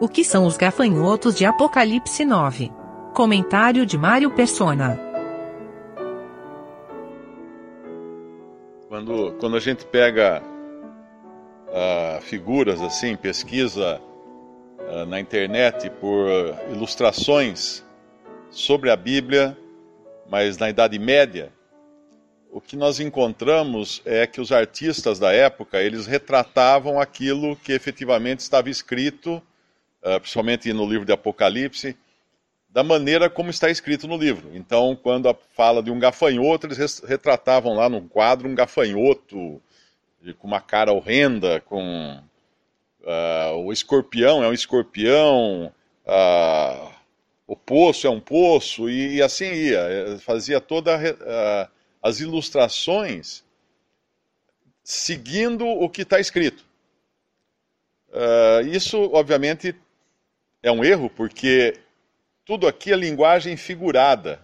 O que são os gafanhotos de Apocalipse 9? Comentário de Mário Persona. Quando, quando a gente pega uh, figuras assim, pesquisa uh, na internet por ilustrações sobre a Bíblia, mas na Idade Média, o que nós encontramos é que os artistas da época eles retratavam aquilo que efetivamente estava escrito, principalmente no livro de Apocalipse, da maneira como está escrito no livro. Então, quando fala de um gafanhoto, eles retratavam lá no quadro um gafanhoto com uma cara horrenda, com uh, o escorpião é um escorpião, uh, o poço é um poço, e, e assim ia. Fazia toda a as ilustrações seguindo o que está escrito. Uh, isso, obviamente, é um erro, porque tudo aqui é linguagem figurada.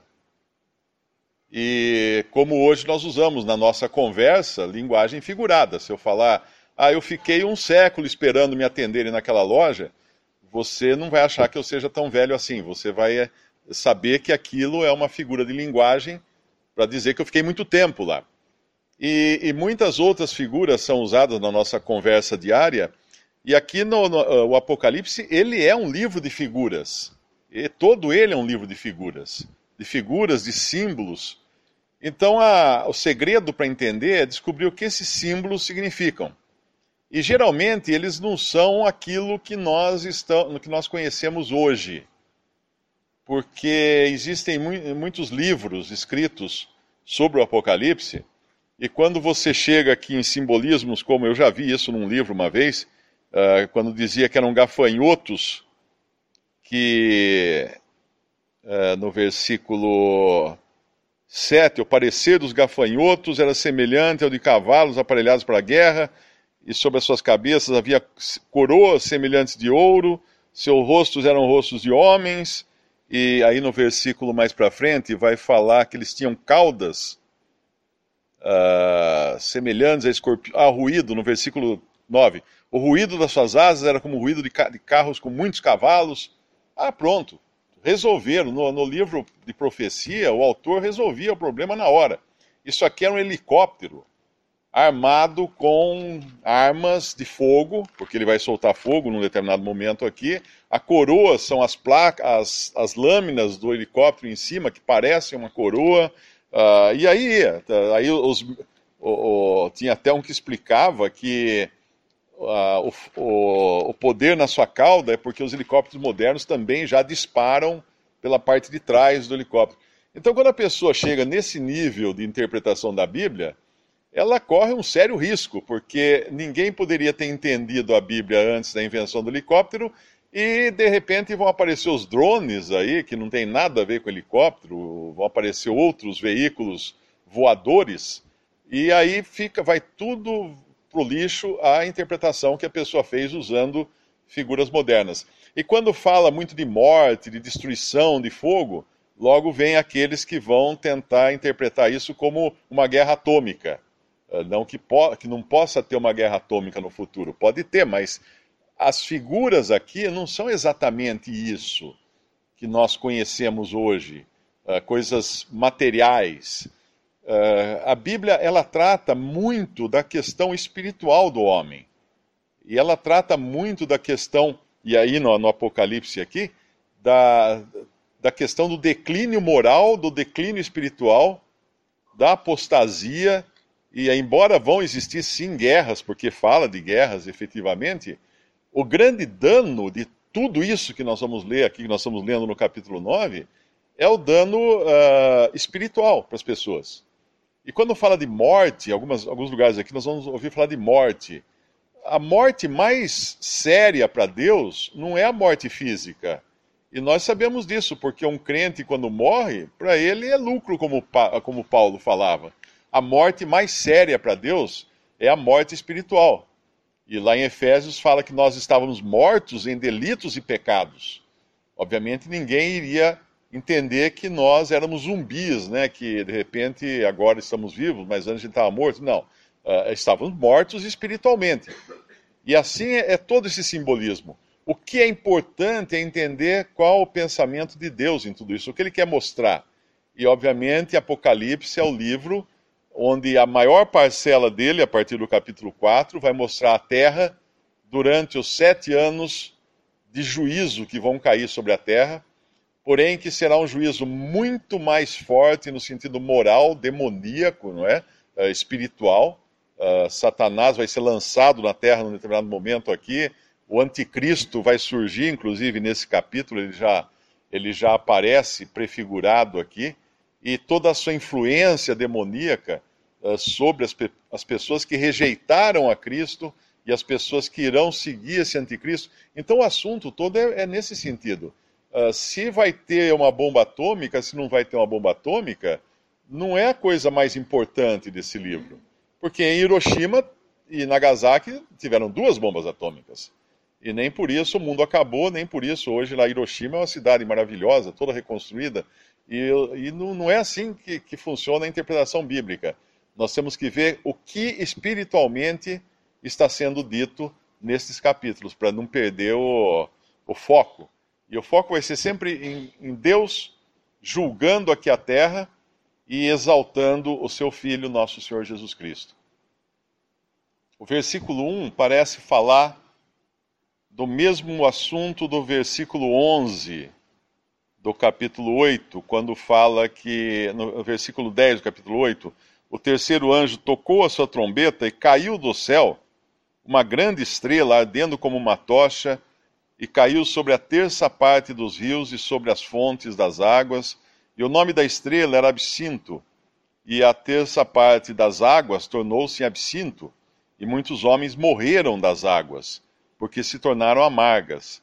E como hoje nós usamos na nossa conversa, linguagem figurada. Se eu falar, ah, eu fiquei um século esperando me atenderem naquela loja, você não vai achar que eu seja tão velho assim. Você vai eh, saber que aquilo é uma figura de linguagem para dizer que eu fiquei muito tempo lá. E, e, muitas outras figuras são usadas na nossa conversa diária. E aqui no, no uh, o Apocalipse, ele é um livro de figuras. E todo ele é um livro de figuras. De figuras, de símbolos. Então, a, o segredo para entender é descobrir o que esses símbolos significam. E geralmente eles não são aquilo que nós, estamos, que nós conhecemos hoje porque existem mu muitos livros escritos sobre o Apocalipse, e quando você chega aqui em simbolismos, como eu já vi isso num livro uma vez, uh, quando dizia que eram gafanhotos, que uh, no versículo 7, o parecer dos gafanhotos era semelhante ao de cavalos aparelhados para a guerra, e sobre as suas cabeças havia coroas semelhantes de ouro, seus rostos eram rostos de homens, e aí no versículo mais para frente vai falar que eles tinham caudas uh, semelhantes a escorpião. Ah, ruído, no versículo 9. O ruído das suas asas era como o ruído de, ca de carros com muitos cavalos. Ah, pronto. Resolveram. No, no livro de profecia, o autor resolvia o problema na hora. Isso aqui era um helicóptero armado com armas de fogo, porque ele vai soltar fogo num determinado momento aqui. A coroa são as placas, as, as lâminas do helicóptero em cima, que parecem uma coroa. Uh, e aí, aí os, o, o, tinha até um que explicava que uh, o, o poder na sua cauda é porque os helicópteros modernos também já disparam pela parte de trás do helicóptero. Então, quando a pessoa chega nesse nível de interpretação da Bíblia, ela corre um sério risco, porque ninguém poderia ter entendido a Bíblia antes da invenção do helicóptero e de repente vão aparecer os drones aí, que não tem nada a ver com helicóptero, vão aparecer outros veículos voadores, e aí fica, vai tudo pro lixo a interpretação que a pessoa fez usando figuras modernas. E quando fala muito de morte, de destruição, de fogo, logo vem aqueles que vão tentar interpretar isso como uma guerra atômica. Eh, não que, que não possa ter uma guerra atômica no futuro, pode ter, mas as figuras aqui não são exatamente isso que nós conhecemos hoje, uh, coisas materiais. Uh, a Bíblia ela trata muito da questão espiritual do homem e ela trata muito da questão e aí no, no Apocalipse aqui da, da questão do declínio moral, do declínio espiritual, da apostasia e embora vão existir sim guerras, porque fala de guerras efetivamente, o grande dano de tudo isso que nós vamos ler aqui, que nós estamos lendo no capítulo 9, é o dano uh, espiritual para as pessoas. E quando fala de morte, alguns lugares aqui nós vamos ouvir falar de morte. A morte mais séria para Deus não é a morte física. E nós sabemos disso, porque um crente, quando morre, para ele é lucro, como, como Paulo falava a morte mais séria para Deus é a morte espiritual. E lá em Efésios fala que nós estávamos mortos em delitos e pecados. Obviamente ninguém iria entender que nós éramos zumbis, né? que de repente agora estamos vivos, mas antes a gente estava morto. Não, uh, estávamos mortos espiritualmente. E assim é, é todo esse simbolismo. O, que é importante é entender qual o pensamento de Deus em tudo isso, o que ele quer mostrar. E, obviamente, Apocalipse é o livro onde a maior parcela dele, a partir do capítulo 4, vai mostrar a terra durante os sete anos de juízo que vão cair sobre a terra, porém que será um juízo muito mais forte no sentido moral, demoníaco, não é? Uh, espiritual. Uh, Satanás vai ser lançado na terra num determinado momento aqui. O anticristo vai surgir, inclusive nesse capítulo, ele já, ele já aparece prefigurado aqui e toda a sua influência demoníaca uh, sobre as, pe as pessoas que rejeitaram a Cristo e as pessoas que irão seguir esse anticristo. Então o assunto todo é, é nesse sentido. Uh, se vai ter uma bomba atômica, se não vai ter uma bomba atômica, não é a coisa mais importante desse livro. Porque em Hiroshima e Nagasaki tiveram duas bombas atômicas. E nem por isso o mundo acabou, nem por isso hoje lá Hiroshima é uma cidade maravilhosa, toda reconstruída. E, e não, não, é assim que, que funciona a interpretação bíblica. Nós temos que ver o que espiritualmente está sendo dito nesses capítulos, para não perder o, o, foco. E o foco vai ser sempre em, em Deus julgando aqui a terra e exaltando o seu Filho, nosso Senhor Jesus Cristo. O versículo 1 parece falar do mesmo assunto do versículo 11 do capítulo 8, quando fala que, no versículo 10 do capítulo 8, o terceiro anjo tocou a sua trombeta e caiu do céu uma grande estrela ardendo como uma tocha e caiu sobre a terça parte dos rios e sobre as fontes das águas. E o nome da estrela era Absinto, e a terça parte das águas tornou-se absinto, e muitos homens morreram das águas, porque se tornaram amargas.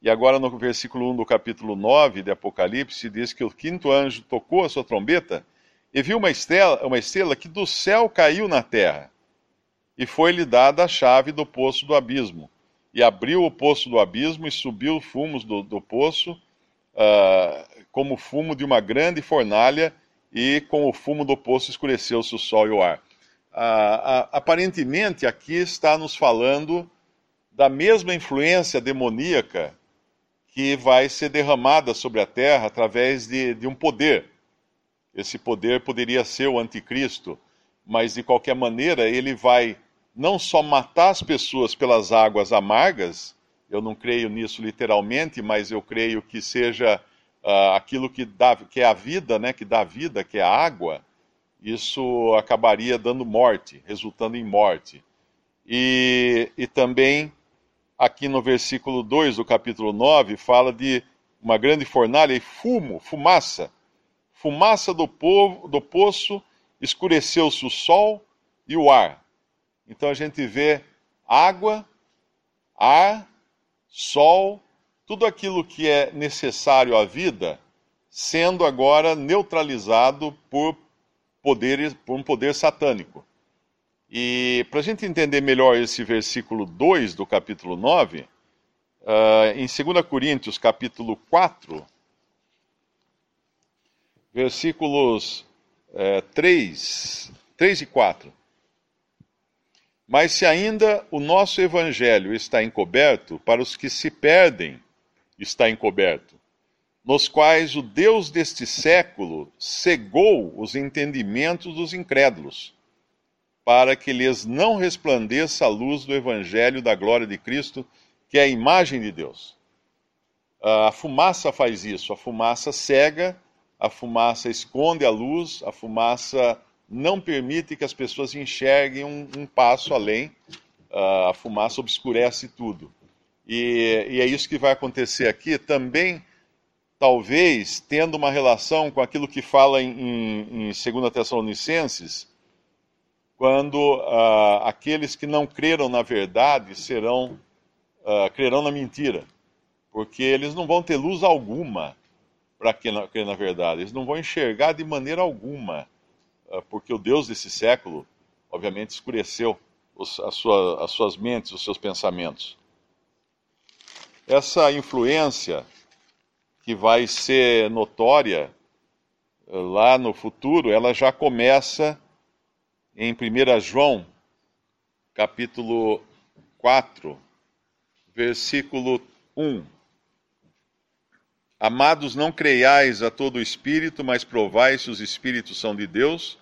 E agora no versículo 1 do capítulo 9 de Apocalipse diz que o quinto anjo tocou a sua trombeta e viu uma estrela, uma estrela que do céu caiu na terra. E foi-lhe dada a chave do poço do abismo. E abriu o poço do abismo e subiu fumos do, do poço, uh, como fumo de uma grande fornalha, e com o fumo do poço escureceu-se o sol e o ar. Uh, uh, aparentemente, aqui está nos falando da mesma influência demoníaca que vai ser derramada sobre a terra através de, de um poder. Esse poder poderia ser o anticristo, mas de qualquer maneira ele vai não só matar as pessoas pelas águas amargas, eu não creio nisso literalmente, mas eu creio que seja uh, aquilo que, dá, que é a vida, né, que dá vida, que é a água, isso acabaria dando morte, resultando em morte. E, e também aqui no versículo 2 do capítulo 9, fala de uma grande fornalha e fumo, fumaça. Fumaça do, povo, do poço, escureceu-se o sol e o ar. Então a gente vê água, ar, sol, tudo aquilo que é necessário à vida sendo agora neutralizado por poderes, por um poder satânico. E para a gente entender melhor esse versículo 2 do capítulo 9, uh, ah, em 2 Coríntios, capítulo 4, versículos uh, 3, 3 e 4. Mas se ainda o nosso evangelho está encoberto, para os que se perdem está encoberto, nos quais o Deus deste século cegou os entendimentos dos incrédulos para que lhes não resplandeça a luz do Evangelho da glória de Cristo, que é a imagem de Deus. A fumaça faz isso, a fumaça cega, a fumaça esconde a luz, a fumaça não permite que as pessoas enxerguem um, um passo além, a fumaça obscurece tudo. E, e é isso que vai acontecer aqui também talvez tendo uma relação com aquilo que fala em, em, em 2 Tessalonicenses, quando uh, aqueles que não creram na verdade serão uh, crerão na mentira, porque eles não vão ter luz alguma para crer na verdade, eles não vão enxergar de maneira alguma, uh, porque o Deus desse século, obviamente, escureceu sua, as suas mentes, os seus pensamentos. Essa influência que vai ser notória lá no futuro, ela já começa em 1 João, capítulo 4, versículo 1. Amados, não creiais a todo espírito, mas provai se os espíritos são de Deus,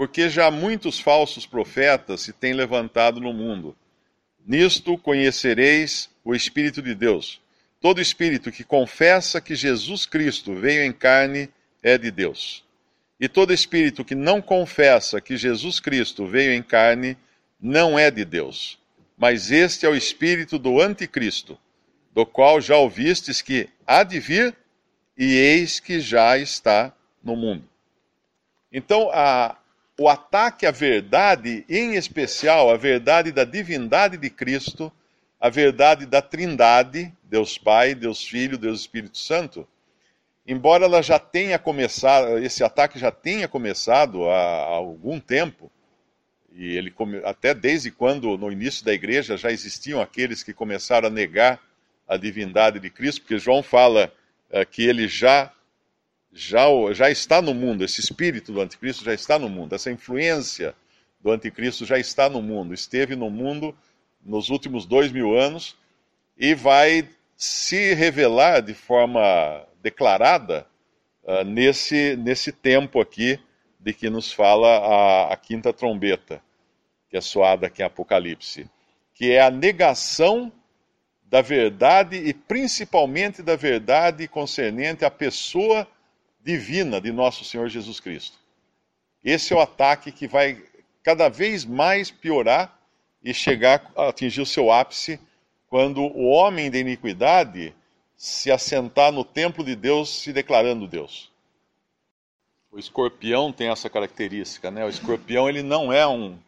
porque já muitos falsos profetas se têm levantado no mundo. Nisto conhecereis o Espírito de Deus. Todo espírito que confessa que Jesus Cristo veio em carne é de Deus. E todo espírito que não confessa que Jesus Cristo veio em carne não é de Deus. Mas este é o espírito do anticristo do qual já ouvistes que há de vir, e eis que já está no mundo. Então, a, o ataque à verdade, em especial a verdade da divindade de Cristo, a verdade da Trindade, Deus Pai, Deus Filho, Deus Espírito Santo, embora ela já tenha começado, esse ataque já tenha começado há, há algum tempo, e ele até desde quando no início da igreja já existiam aqueles que começaram a negar a divindade de Cristo, porque João fala uh, que ele já, já, já está no mundo, esse espírito do anticristo já está no mundo, essa influência do anticristo já está no mundo, esteve no mundo nos últimos dois mil anos e vai se revelar de forma declarada uh, nesse, nesse tempo aqui de que nos fala a, a quinta trombeta, que é soada aqui em Apocalipse, que é a negação da verdade e principalmente da verdade concernente à pessoa divina de nosso Senhor Jesus Cristo. Esse é o ataque que vai cada vez mais piorar e chegar a atingir o seu ápice quando o homem da iniquidade se assentar no templo de Deus se declarando Deus. O escorpião tem essa característica, né? O escorpião ele não é um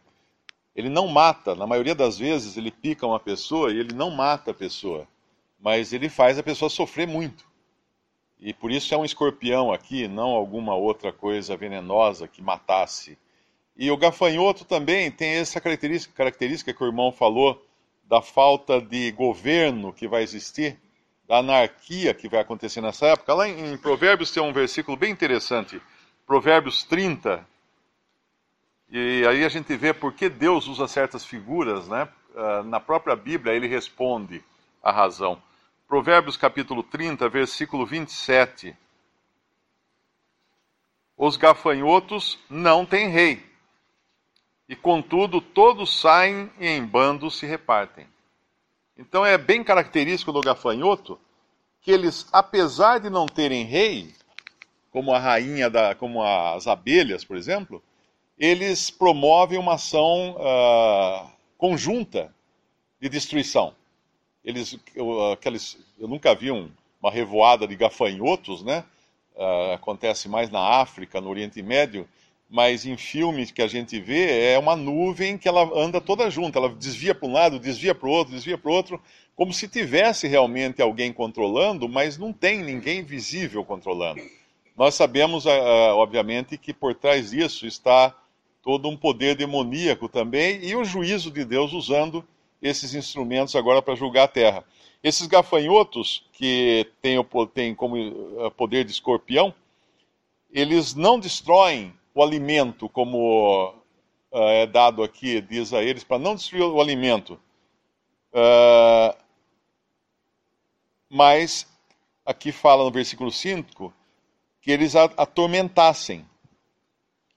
ele não mata, na maioria das vezes ele pica uma pessoa e ele não mata a pessoa, mas ele faz a pessoa sofrer muito. E por isso é um escorpião aqui, não alguma outra coisa venenosa que matasse. E o gafanhoto também tem essa característica, característica que o irmão falou da falta de governo que vai existir, da anarquia que vai acontecer nessa época. Lá em Provérbios tem um versículo bem interessante, Provérbios 30, e aí a gente vê por que Deus usa certas figuras, né? Ah, na própria Bíblia ele responde a razão. Provérbios capítulo 30, versículo 27. Os gafanhotos não têm rei, e contudo todos saem e em bandos se repartem. Então é bem característico do gafanhoto que eles, apesar de não terem rei, como a rainha da, como as abelhas, por exemplo, eles promovem uma ação uh, conjunta de destruição. Eles, eu, aqueles, eu nunca vi um, uma revoada de gafanhotos, né? Uh, acontece mais na África, no Oriente Médio, mas em filmes que a gente vê é uma nuvem que ela anda toda junta, ela desvia para um lado, desvia para o outro, desvia para o outro, como se tivesse realmente alguém controlando, mas não tem ninguém visível controlando. Nós sabemos, uh, obviamente, que por trás disso está todo um poder demoníaco também e o juízo de Deus usando esses instrumentos agora para julgar a terra. Esses gafanhotos, que têm, têm como eh, poder de escorpião, eles não destroem o alimento, como uh, é dado aqui, diz a eles, para não destruir o alimento. Uh, mas aqui fala no versículo 5 que eles atormentassem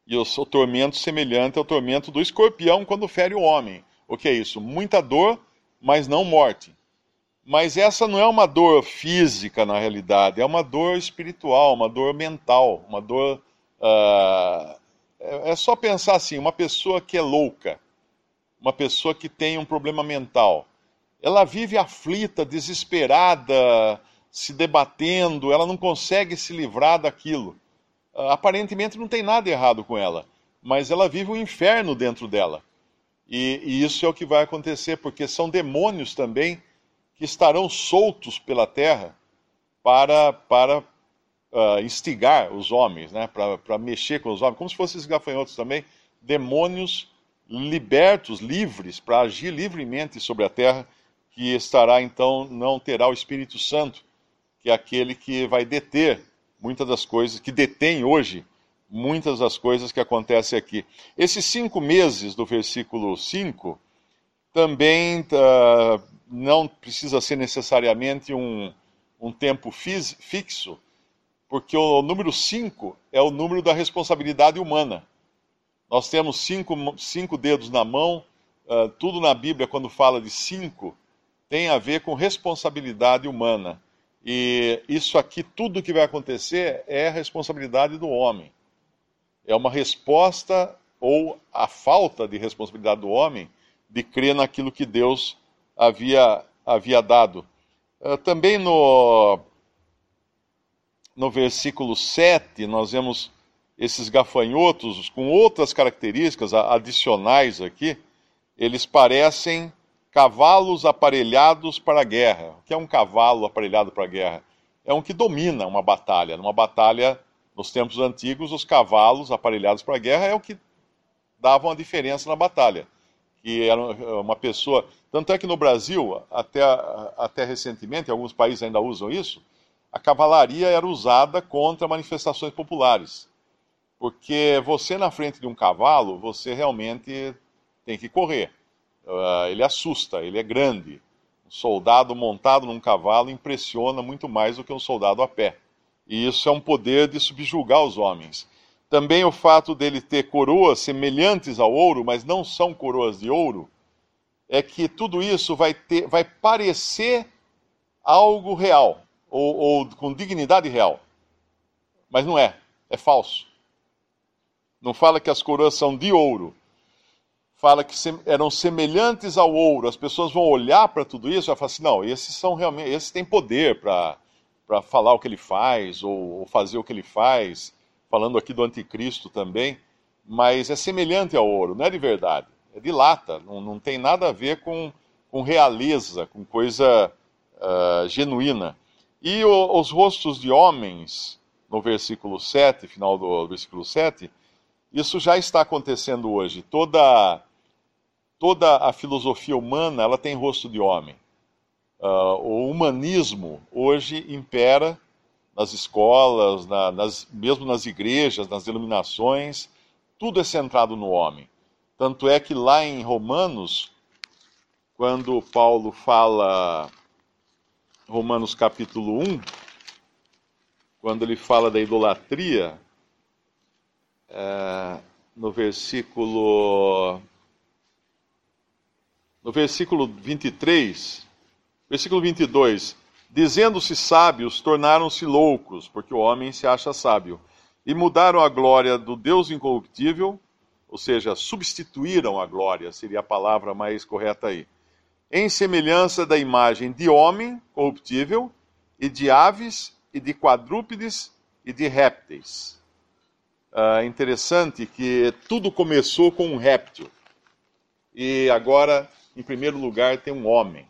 e o tormento semelhante ao tormento do escorpião quando fere o homem. O que é isso? Muita dor, mas não morte. Mas essa não é uma dor física na realidade, é uma dor espiritual, uma dor mental, uma dor. Uh, é só pensar assim: uma pessoa que é louca, uma pessoa que tem um problema mental, ela vive aflita, desesperada, se debatendo, ela não consegue se livrar daquilo. Ah, aparentemente não tem nada errado com ela, mas ela vive um inferno dentro dela. E, e isso é o que vai acontecer, porque são demônios também que estarão soltos pela terra para, para uh, instigar os homens, né? para, mexer com os homens, como se fossem esses gafanhotos também, demônios libertos, livres, para agir livremente sobre a terra, que estará então, não terá o Espírito Santo, que é aquele que vai deter muitas das coisas, que detém hoje muitas das coisas que acontecem aqui. Esses cinco meses do versículo 5 também uh, não precisa ser necessariamente um, um tempo fixo, porque o número 5 é o número da responsabilidade humana. Nós temos cinco, cinco dedos na mão, uh, tudo na Bíblia, quando fala de cinco, tem a ver com responsabilidade humana. E isso aqui, tudo que vai acontecer, é responsabilidade do homem. É uma resposta ou a falta de responsabilidade do homem de crer naquilo que Deus havia, havia dado. Uh, também no, no versículo 7, nós vemos esses gafanhotos com outras características adicionais aqui. Eles parecem cavalos aparelhados para a guerra. O que é um cavalo aparelhado para a guerra? É um que domina uma batalha. Numa batalha, nos tempos antigos, os cavalos aparelhados para a guerra é o que davam a diferença na batalha. Que era uma pessoa. Tanto é que no Brasil, até, até recentemente, alguns países ainda usam isso, a cavalaria era usada contra manifestações populares. Porque você na frente de um cavalo, você realmente tem que correr. Uh, ele assusta, ele é grande. Um soldado montado num cavalo impressiona muito mais do que um soldado a pé. E isso é um poder de subjugar os homens. Também o fato dele ter coroas semelhantes ao ouro, mas não são coroas de ouro, é que tudo isso vai, ter, vai parecer algo real, ou, ou com dignidade real. Mas não é, é falso. Não fala que as coroas são de ouro, fala que eram semelhantes ao ouro. As pessoas vão olhar para tudo isso e falar assim: não, esses são realmente, esses têm poder para falar o que ele faz ou, ou, fazer o que ele faz. Falando aqui do anticristo também, mas é semelhante ao ouro, não é de verdade, é de lata, não, não tem nada a ver com, com realeza, com coisa uh, genuína. E o, os rostos de homens, no versículo 7, final do versículo 7, isso já está acontecendo hoje. Toda, toda a filosofia humana ela tem rosto de homem. Uh, o humanismo hoje impera nas escolas, na, nas, mesmo nas igrejas, nas denominações, tudo é centrado no homem. Tanto é que lá em Romanos, quando Paulo fala, Romanos capítulo 1, quando ele fala da idolatria, é, no versículo. No versículo 23, versículo 22, dizendo-se sábios, tornaram-se loucos, porque o homem se acha sábio, e mudaram a glória do Deus incorruptível, ou seja, substituíram a glória, seria a palavra mais correta aí, em semelhança da imagem de homem corruptível, e de aves, e de quadrúpedes, e de répteis. Uh, interessante que tudo começou com um réptil. E agora, em primeiro lugar, tem um homem,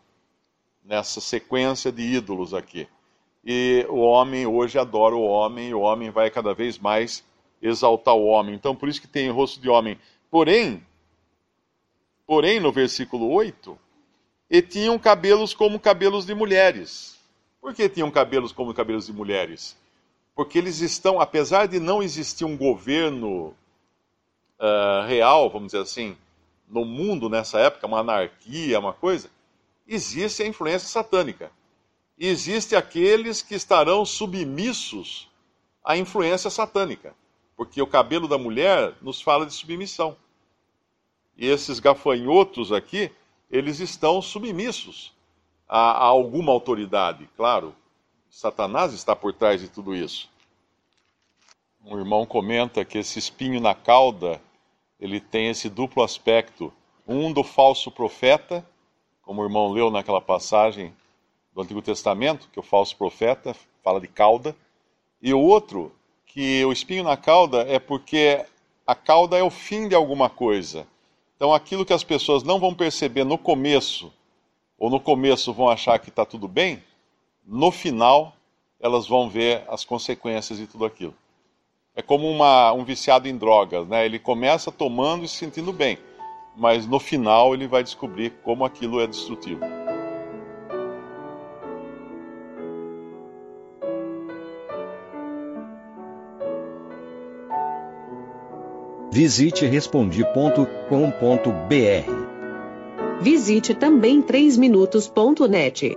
nessa sequência de ídolos aqui. E o homem hoje adora o homem, e o homem vai cada vez mais exaltar o homem. Então, por isso que tem rosto de homem. Porém, porém, no versículo 8, e tinham cabelos como cabelos de mulheres. Por que tinham cabelos como cabelos de mulheres? porque eles estão, apesar de não existir um governo uh, real, vamos dizer assim, no mundo nessa época, uma anarquia, uma coisa, existe a influência satânica. E existe aqueles que estarão submissos à influência satânica, porque o cabelo da mulher nos fala de submissão. E esses gafanhotos aqui, eles estão submissos a, a alguma autoridade, claro, Satanás está por trás de tudo isso. Um irmão comenta que esse espinho na cauda, ele tem esse duplo aspecto, um do falso profeta, como o irmão leu naquela passagem do Antigo Testamento, que o falso profeta fala de cauda, e o outro, que o espinho na cauda é porque a cauda é o fim de alguma coisa. Então, aquilo que as pessoas não vão perceber no começo, ou no começo vão achar que está tudo bem, no final elas vão ver as consequências de tudo aquilo. É como uma, um viciado em drogas, né? Ele começa tomando e se sentindo bem, mas no final ele vai descobrir como aquilo é destrutivo. Visite respondi.com.br Visite também 3minutos.net.